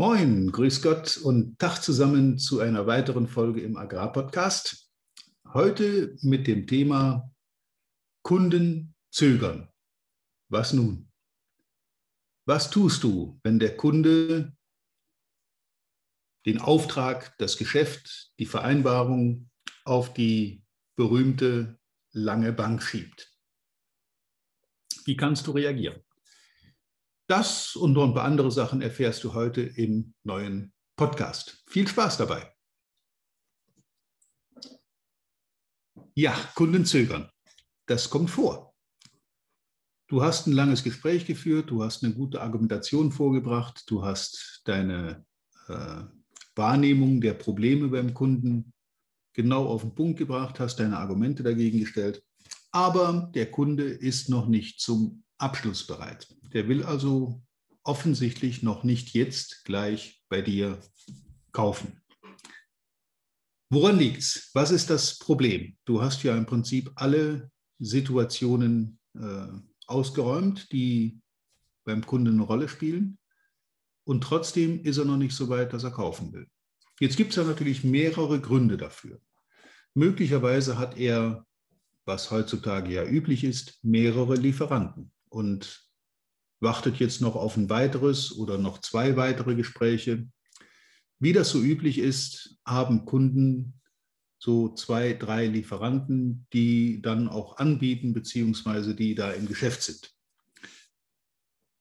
Moin, grüß Gott und Tag zusammen zu einer weiteren Folge im Agrarpodcast. Heute mit dem Thema Kunden zögern. Was nun? Was tust du, wenn der Kunde den Auftrag, das Geschäft, die Vereinbarung auf die berühmte lange Bank schiebt? Wie kannst du reagieren? Das und noch ein paar andere Sachen erfährst du heute im neuen Podcast. Viel Spaß dabei. Ja, Kunden zögern. Das kommt vor. Du hast ein langes Gespräch geführt, du hast eine gute Argumentation vorgebracht, du hast deine äh, Wahrnehmung der Probleme beim Kunden genau auf den Punkt gebracht, hast deine Argumente dagegen gestellt, aber der Kunde ist noch nicht zum Abschluss bereit. Der will also offensichtlich noch nicht jetzt gleich bei dir kaufen. Woran liegt es? Was ist das Problem? Du hast ja im Prinzip alle Situationen äh, ausgeräumt, die beim Kunden eine Rolle spielen. Und trotzdem ist er noch nicht so weit, dass er kaufen will. Jetzt gibt es ja natürlich mehrere Gründe dafür. Möglicherweise hat er, was heutzutage ja üblich ist, mehrere Lieferanten und wartet jetzt noch auf ein weiteres oder noch zwei weitere Gespräche. Wie das so üblich ist, haben Kunden so zwei, drei Lieferanten, die dann auch anbieten, beziehungsweise die da im Geschäft sind.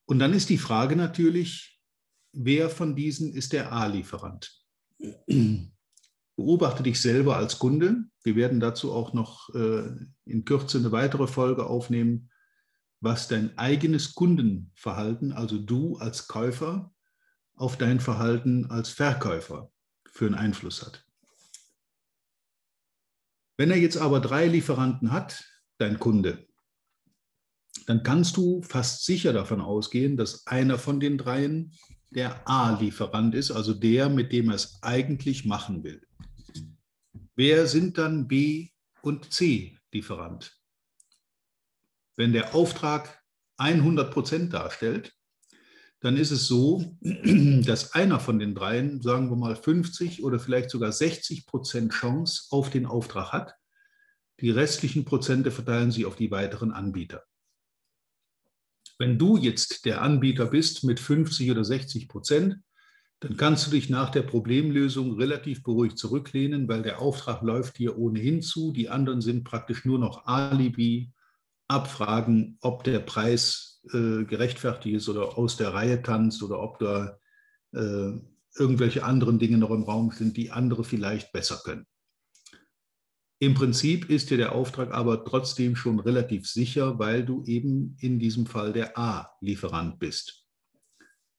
Und dann ist die Frage natürlich, wer von diesen ist der A-Lieferant? Beobachte dich selber als Kunde. Wir werden dazu auch noch äh, in Kürze eine weitere Folge aufnehmen, was dein eigenes Kundenverhalten, also du als Käufer, auf dein Verhalten als Verkäufer für einen Einfluss hat. Wenn er jetzt aber drei Lieferanten hat, dein Kunde, dann kannst du fast sicher davon ausgehen, dass einer von den dreien der A-Lieferant ist, also der, mit dem er es eigentlich machen will. Wer sind dann B und C-Lieferant? Wenn der Auftrag 100 Prozent darstellt, dann ist es so, dass einer von den dreien, sagen wir mal 50 oder vielleicht sogar 60 Prozent Chance auf den Auftrag hat. Die restlichen Prozente verteilen sie auf die weiteren Anbieter. Wenn du jetzt der Anbieter bist mit 50 oder 60 Prozent, dann kannst du dich nach der Problemlösung relativ beruhigt zurücklehnen, weil der Auftrag läuft dir ohnehin zu. Die anderen sind praktisch nur noch Alibi abfragen, ob der Preis äh, gerechtfertigt ist oder aus der Reihe tanzt oder ob da äh, irgendwelche anderen Dinge noch im Raum sind, die andere vielleicht besser können. Im Prinzip ist dir der Auftrag aber trotzdem schon relativ sicher, weil du eben in diesem Fall der A-Lieferant bist.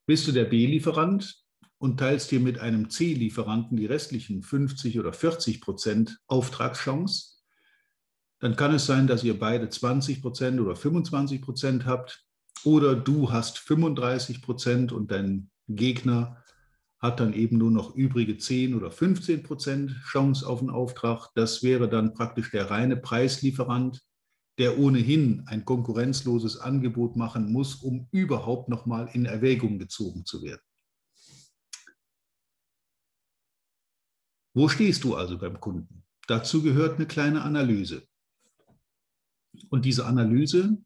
Bist du der B-Lieferant und teilst dir mit einem C-Lieferanten die restlichen 50 oder 40 Prozent Auftragschance, dann kann es sein, dass ihr beide 20 Prozent oder 25 Prozent habt oder du hast 35 Prozent und dein Gegner hat dann eben nur noch übrige 10 oder 15 Prozent Chance auf einen Auftrag. Das wäre dann praktisch der reine Preislieferant, der ohnehin ein konkurrenzloses Angebot machen muss, um überhaupt noch mal in Erwägung gezogen zu werden. Wo stehst du also beim Kunden? Dazu gehört eine kleine Analyse. Und diese Analyse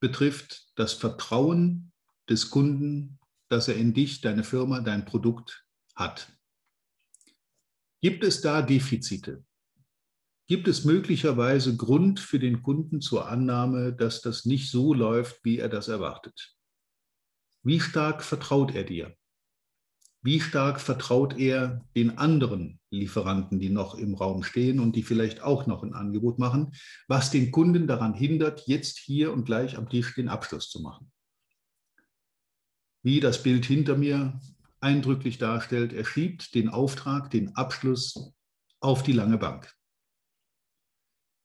betrifft das Vertrauen des Kunden, dass er in dich, deine Firma, dein Produkt hat. Gibt es da Defizite? Gibt es möglicherweise Grund für den Kunden zur Annahme, dass das nicht so läuft, wie er das erwartet? Wie stark vertraut er dir? Wie stark vertraut er den anderen Lieferanten, die noch im Raum stehen und die vielleicht auch noch ein Angebot machen, was den Kunden daran hindert, jetzt hier und gleich am Tisch den Abschluss zu machen? Wie das Bild hinter mir eindrücklich darstellt, er schiebt den Auftrag, den Abschluss auf die lange Bank.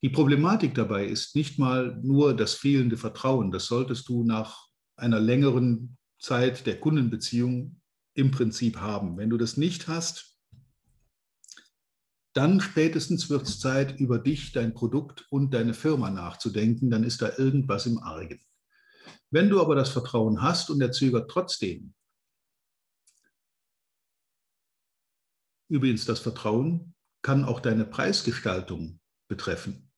Die Problematik dabei ist nicht mal nur das fehlende Vertrauen. Das solltest du nach einer längeren Zeit der Kundenbeziehung im Prinzip haben. Wenn du das nicht hast, dann spätestens wird es Zeit, über dich, dein Produkt und deine Firma nachzudenken. Dann ist da irgendwas im Argen. Wenn du aber das Vertrauen hast und er zögert trotzdem, übrigens das Vertrauen kann auch deine Preisgestaltung betreffen.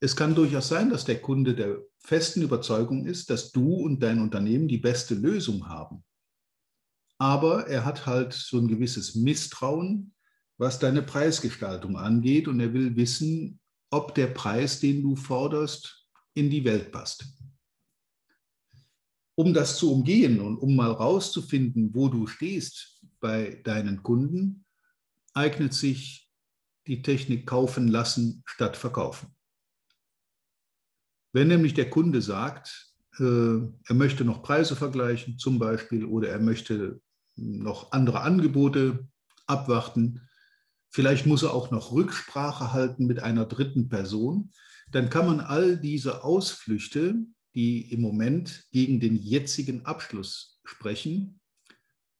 Es kann durchaus sein, dass der Kunde der festen Überzeugung ist, dass du und dein Unternehmen die beste Lösung haben. Aber er hat halt so ein gewisses Misstrauen, was deine Preisgestaltung angeht und er will wissen, ob der Preis, den du forderst, in die Welt passt. Um das zu umgehen und um mal rauszufinden, wo du stehst bei deinen Kunden, eignet sich die Technik kaufen lassen statt verkaufen. Wenn nämlich der Kunde sagt, äh, er möchte noch Preise vergleichen zum Beispiel oder er möchte noch andere Angebote abwarten, vielleicht muss er auch noch Rücksprache halten mit einer dritten Person, dann kann man all diese Ausflüchte, die im Moment gegen den jetzigen Abschluss sprechen,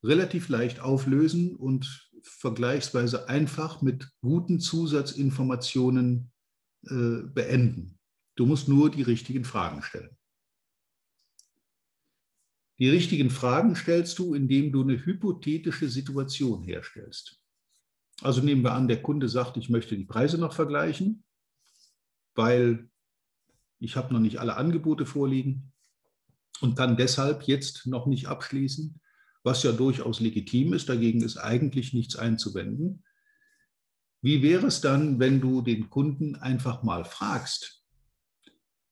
relativ leicht auflösen und vergleichsweise einfach mit guten Zusatzinformationen äh, beenden. Du musst nur die richtigen Fragen stellen. Die richtigen Fragen stellst du, indem du eine hypothetische Situation herstellst. Also nehmen wir an, der Kunde sagt, ich möchte die Preise noch vergleichen, weil ich habe noch nicht alle Angebote vorliegen und kann deshalb jetzt noch nicht abschließen, was ja durchaus legitim ist. Dagegen ist eigentlich nichts einzuwenden. Wie wäre es dann, wenn du den Kunden einfach mal fragst,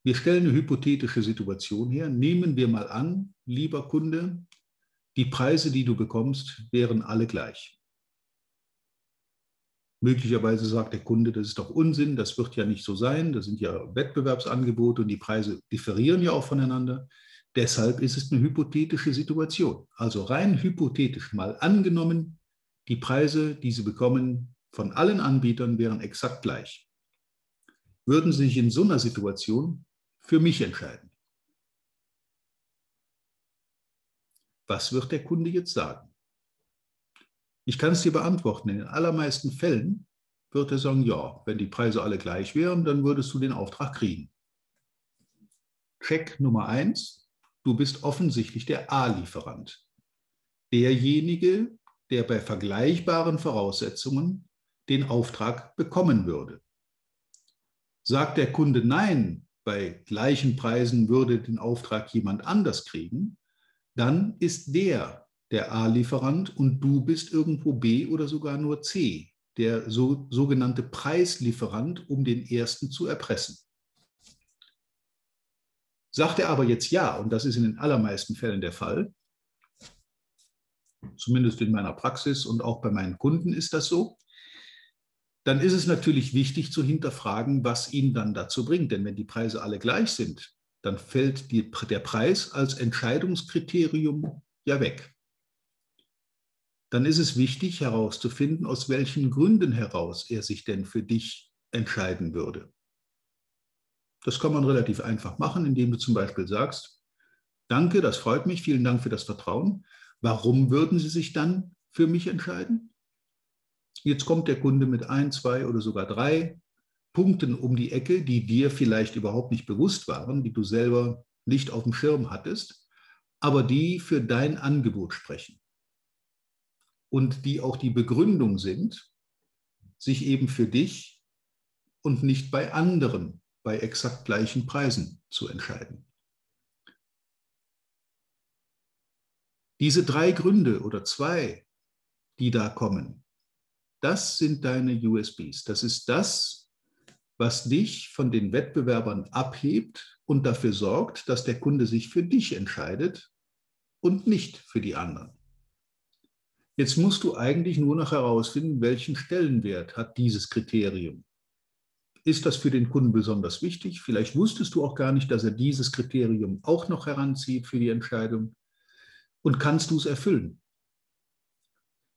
wir stellen eine hypothetische Situation her. Nehmen wir mal an, lieber Kunde, die Preise, die du bekommst, wären alle gleich. Möglicherweise sagt der Kunde, das ist doch Unsinn, das wird ja nicht so sein, das sind ja Wettbewerbsangebote und die Preise differieren ja auch voneinander. Deshalb ist es eine hypothetische Situation. Also rein hypothetisch mal angenommen, die Preise, die Sie bekommen von allen Anbietern, wären exakt gleich. Würden Sie sich in so einer Situation für mich entscheiden. Was wird der Kunde jetzt sagen? Ich kann es dir beantworten. In den allermeisten Fällen wird er sagen, ja, wenn die Preise alle gleich wären, dann würdest du den Auftrag kriegen. Check Nummer eins, du bist offensichtlich der A-Lieferant. Derjenige, der bei vergleichbaren Voraussetzungen den Auftrag bekommen würde. Sagt der Kunde Nein, bei gleichen Preisen würde den Auftrag jemand anders kriegen, dann ist der der A-Lieferant und du bist irgendwo B oder sogar nur C, der so, sogenannte Preislieferant, um den ersten zu erpressen. Sagt er aber jetzt ja, und das ist in den allermeisten Fällen der Fall, zumindest in meiner Praxis und auch bei meinen Kunden ist das so, dann ist es natürlich wichtig zu hinterfragen, was ihn dann dazu bringt. Denn wenn die Preise alle gleich sind, dann fällt die, der Preis als Entscheidungskriterium ja weg. Dann ist es wichtig herauszufinden, aus welchen Gründen heraus er sich denn für dich entscheiden würde. Das kann man relativ einfach machen, indem du zum Beispiel sagst, danke, das freut mich, vielen Dank für das Vertrauen. Warum würden Sie sich dann für mich entscheiden? Jetzt kommt der Kunde mit ein, zwei oder sogar drei Punkten um die Ecke, die dir vielleicht überhaupt nicht bewusst waren, die du selber nicht auf dem Schirm hattest, aber die für dein Angebot sprechen und die auch die Begründung sind, sich eben für dich und nicht bei anderen bei exakt gleichen Preisen zu entscheiden. Diese drei Gründe oder zwei, die da kommen, das sind deine USBs. Das ist das, was dich von den Wettbewerbern abhebt und dafür sorgt, dass der Kunde sich für dich entscheidet und nicht für die anderen. Jetzt musst du eigentlich nur noch herausfinden, welchen Stellenwert hat dieses Kriterium. Ist das für den Kunden besonders wichtig? Vielleicht wusstest du auch gar nicht, dass er dieses Kriterium auch noch heranzieht für die Entscheidung. Und kannst du es erfüllen?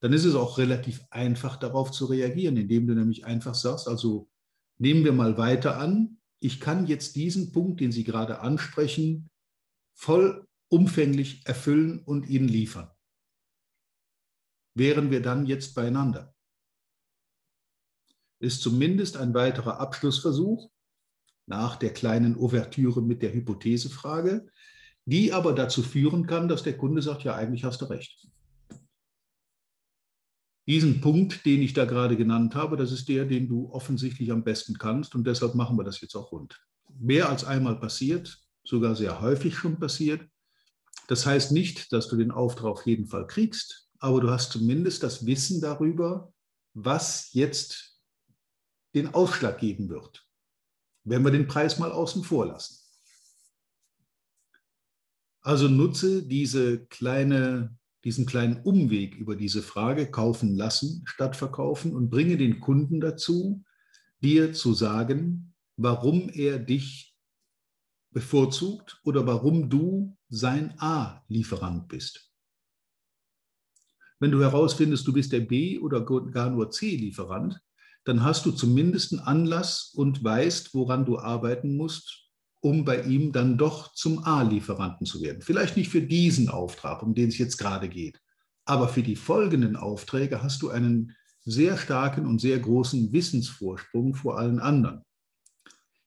dann ist es auch relativ einfach darauf zu reagieren, indem du nämlich einfach sagst, also nehmen wir mal weiter an, ich kann jetzt diesen Punkt, den Sie gerade ansprechen, vollumfänglich erfüllen und Ihnen liefern. Wären wir dann jetzt beieinander? Ist zumindest ein weiterer Abschlussversuch nach der kleinen Ouvertüre mit der Hypothesefrage, die aber dazu führen kann, dass der Kunde sagt, ja, eigentlich hast du recht. Diesen Punkt, den ich da gerade genannt habe, das ist der, den du offensichtlich am besten kannst und deshalb machen wir das jetzt auch rund. Mehr als einmal passiert, sogar sehr häufig schon passiert. Das heißt nicht, dass du den Auftrag auf jeden Fall kriegst, aber du hast zumindest das Wissen darüber, was jetzt den Ausschlag geben wird, wenn wir den Preis mal außen vor lassen. Also nutze diese kleine diesen kleinen Umweg über diese Frage kaufen lassen statt verkaufen und bringe den Kunden dazu, dir zu sagen, warum er dich bevorzugt oder warum du sein A-Lieferant bist. Wenn du herausfindest, du bist der B- oder gar nur C-Lieferant, dann hast du zumindest einen Anlass und weißt, woran du arbeiten musst, um bei ihm dann doch zum A-Lieferanten zu werden. Vielleicht nicht für diesen Auftrag, um den es jetzt gerade geht, aber für die folgenden Aufträge hast du einen sehr starken und sehr großen Wissensvorsprung vor allen anderen.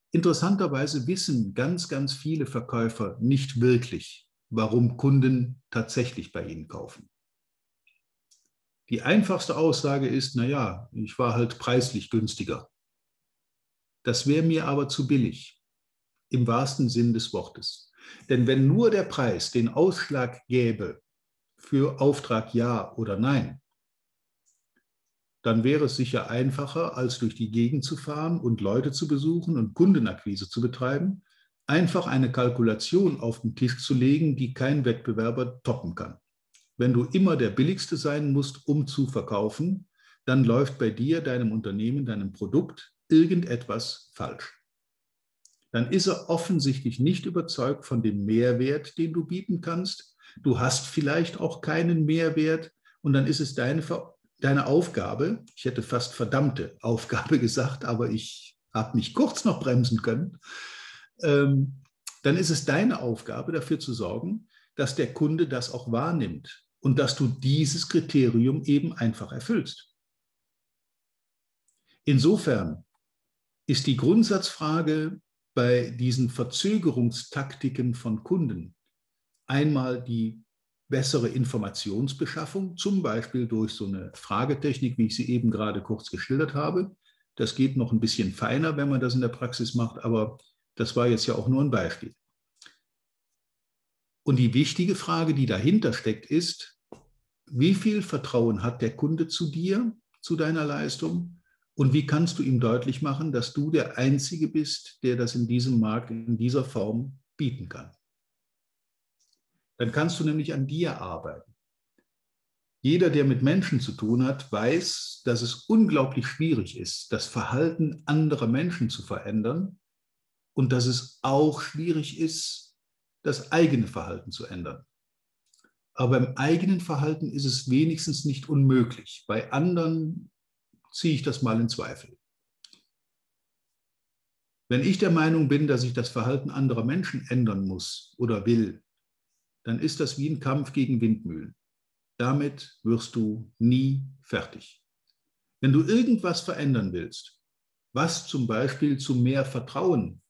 Interessanterweise wissen ganz, ganz viele Verkäufer nicht wirklich, warum Kunden tatsächlich bei ihnen kaufen. Die einfachste Aussage ist, naja, ich war halt preislich günstiger. Das wäre mir aber zu billig im wahrsten Sinn des Wortes. Denn wenn nur der Preis den Ausschlag gäbe für Auftrag ja oder nein, dann wäre es sicher einfacher, als durch die Gegend zu fahren und Leute zu besuchen und Kundenakquise zu betreiben, einfach eine Kalkulation auf den Tisch zu legen, die kein Wettbewerber toppen kann. Wenn du immer der Billigste sein musst, um zu verkaufen, dann läuft bei dir, deinem Unternehmen, deinem Produkt irgendetwas falsch dann ist er offensichtlich nicht überzeugt von dem Mehrwert, den du bieten kannst. Du hast vielleicht auch keinen Mehrwert und dann ist es deine, deine Aufgabe, ich hätte fast verdammte Aufgabe gesagt, aber ich habe mich kurz noch bremsen können, ähm, dann ist es deine Aufgabe, dafür zu sorgen, dass der Kunde das auch wahrnimmt und dass du dieses Kriterium eben einfach erfüllst. Insofern ist die Grundsatzfrage, bei diesen Verzögerungstaktiken von Kunden einmal die bessere Informationsbeschaffung, zum Beispiel durch so eine Fragetechnik, wie ich sie eben gerade kurz geschildert habe. Das geht noch ein bisschen feiner, wenn man das in der Praxis macht, aber das war jetzt ja auch nur ein Beispiel. Und die wichtige Frage, die dahinter steckt, ist, wie viel Vertrauen hat der Kunde zu dir, zu deiner Leistung und wie kannst du ihm deutlich machen, dass du der Einzige bist, der das in diesem Markt in dieser Form bieten kann? Dann kannst du nämlich an dir arbeiten. Jeder, der mit Menschen zu tun hat, weiß, dass es unglaublich schwierig ist, das Verhalten anderer Menschen zu verändern und dass es auch schwierig ist, das eigene Verhalten zu ändern. Aber im eigenen Verhalten ist es wenigstens nicht unmöglich. Bei anderen ziehe ich das mal in Zweifel. Wenn ich der Meinung bin, dass ich das Verhalten anderer Menschen ändern muss oder will, dann ist das wie ein Kampf gegen Windmühlen. Damit wirst du nie fertig. Wenn du irgendwas verändern willst, was zum Beispiel zu mehr Vertrauen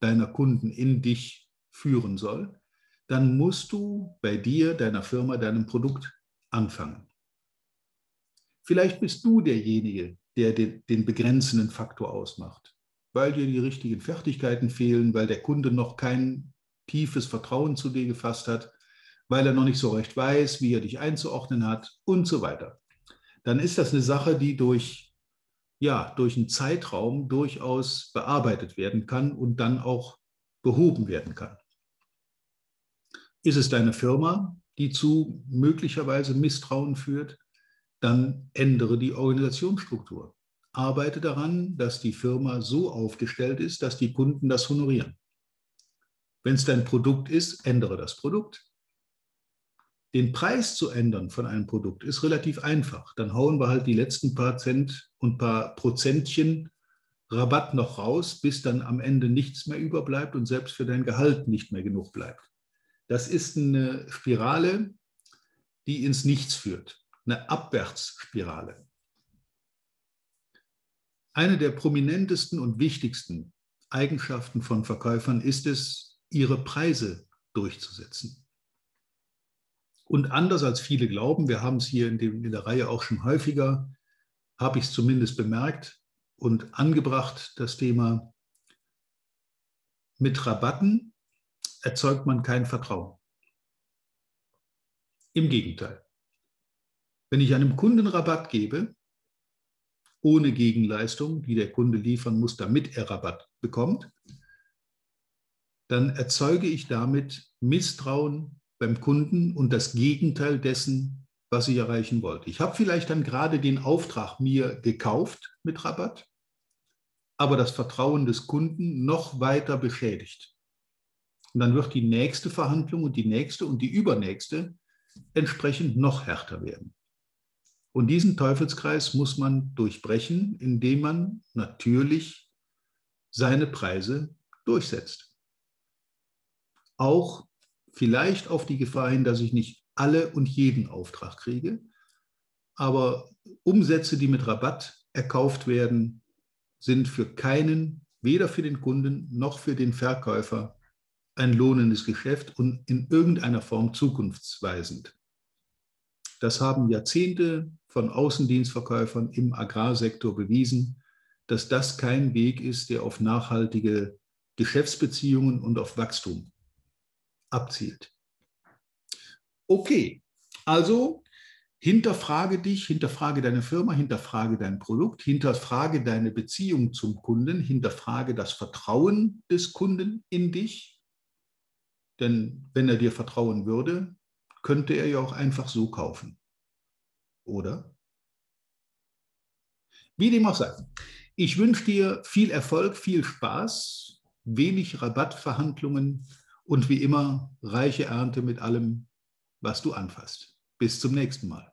deiner Kunden in dich führen soll, dann musst du bei dir, deiner Firma, deinem Produkt anfangen. Vielleicht bist du derjenige, der den, den begrenzenden Faktor ausmacht, weil dir die richtigen Fertigkeiten fehlen, weil der Kunde noch kein tiefes Vertrauen zu dir gefasst hat, weil er noch nicht so recht weiß, wie er dich einzuordnen hat und so weiter. Dann ist das eine Sache, die durch, ja, durch einen Zeitraum durchaus bearbeitet werden kann und dann auch behoben werden kann. Ist es deine Firma, die zu möglicherweise Misstrauen führt? Dann ändere die Organisationsstruktur. Arbeite daran, dass die Firma so aufgestellt ist, dass die Kunden das honorieren. Wenn es dein Produkt ist, ändere das Produkt. Den Preis zu ändern von einem Produkt ist relativ einfach. Dann hauen wir halt die letzten paar Cent und paar Prozentchen Rabatt noch raus, bis dann am Ende nichts mehr überbleibt und selbst für dein Gehalt nicht mehr genug bleibt. Das ist eine Spirale, die ins Nichts führt eine Abwärtsspirale. Eine der prominentesten und wichtigsten Eigenschaften von Verkäufern ist es, ihre Preise durchzusetzen. Und anders als viele glauben, wir haben es hier in, dem, in der Reihe auch schon häufiger, habe ich es zumindest bemerkt und angebracht, das Thema, mit Rabatten erzeugt man kein Vertrauen. Im Gegenteil. Wenn ich einem Kunden Rabatt gebe, ohne Gegenleistung, die der Kunde liefern muss, damit er Rabatt bekommt, dann erzeuge ich damit Misstrauen beim Kunden und das Gegenteil dessen, was ich erreichen wollte. Ich habe vielleicht dann gerade den Auftrag mir gekauft mit Rabatt, aber das Vertrauen des Kunden noch weiter beschädigt. Und dann wird die nächste Verhandlung und die nächste und die übernächste entsprechend noch härter werden. Und diesen Teufelskreis muss man durchbrechen, indem man natürlich seine Preise durchsetzt. Auch vielleicht auf die Gefahr hin, dass ich nicht alle und jeden Auftrag kriege, aber Umsätze, die mit Rabatt erkauft werden, sind für keinen, weder für den Kunden noch für den Verkäufer, ein lohnendes Geschäft und in irgendeiner Form zukunftsweisend. Das haben Jahrzehnte von Außendienstverkäufern im Agrarsektor bewiesen, dass das kein Weg ist, der auf nachhaltige Geschäftsbeziehungen und auf Wachstum abzielt. Okay, also hinterfrage dich, hinterfrage deine Firma, hinterfrage dein Produkt, hinterfrage deine Beziehung zum Kunden, hinterfrage das Vertrauen des Kunden in dich. Denn wenn er dir vertrauen würde, könnte er ja auch einfach so kaufen. Oder? Wie dem auch sei. Ich wünsche dir viel Erfolg, viel Spaß, wenig Rabattverhandlungen und wie immer reiche Ernte mit allem, was du anfasst. Bis zum nächsten Mal.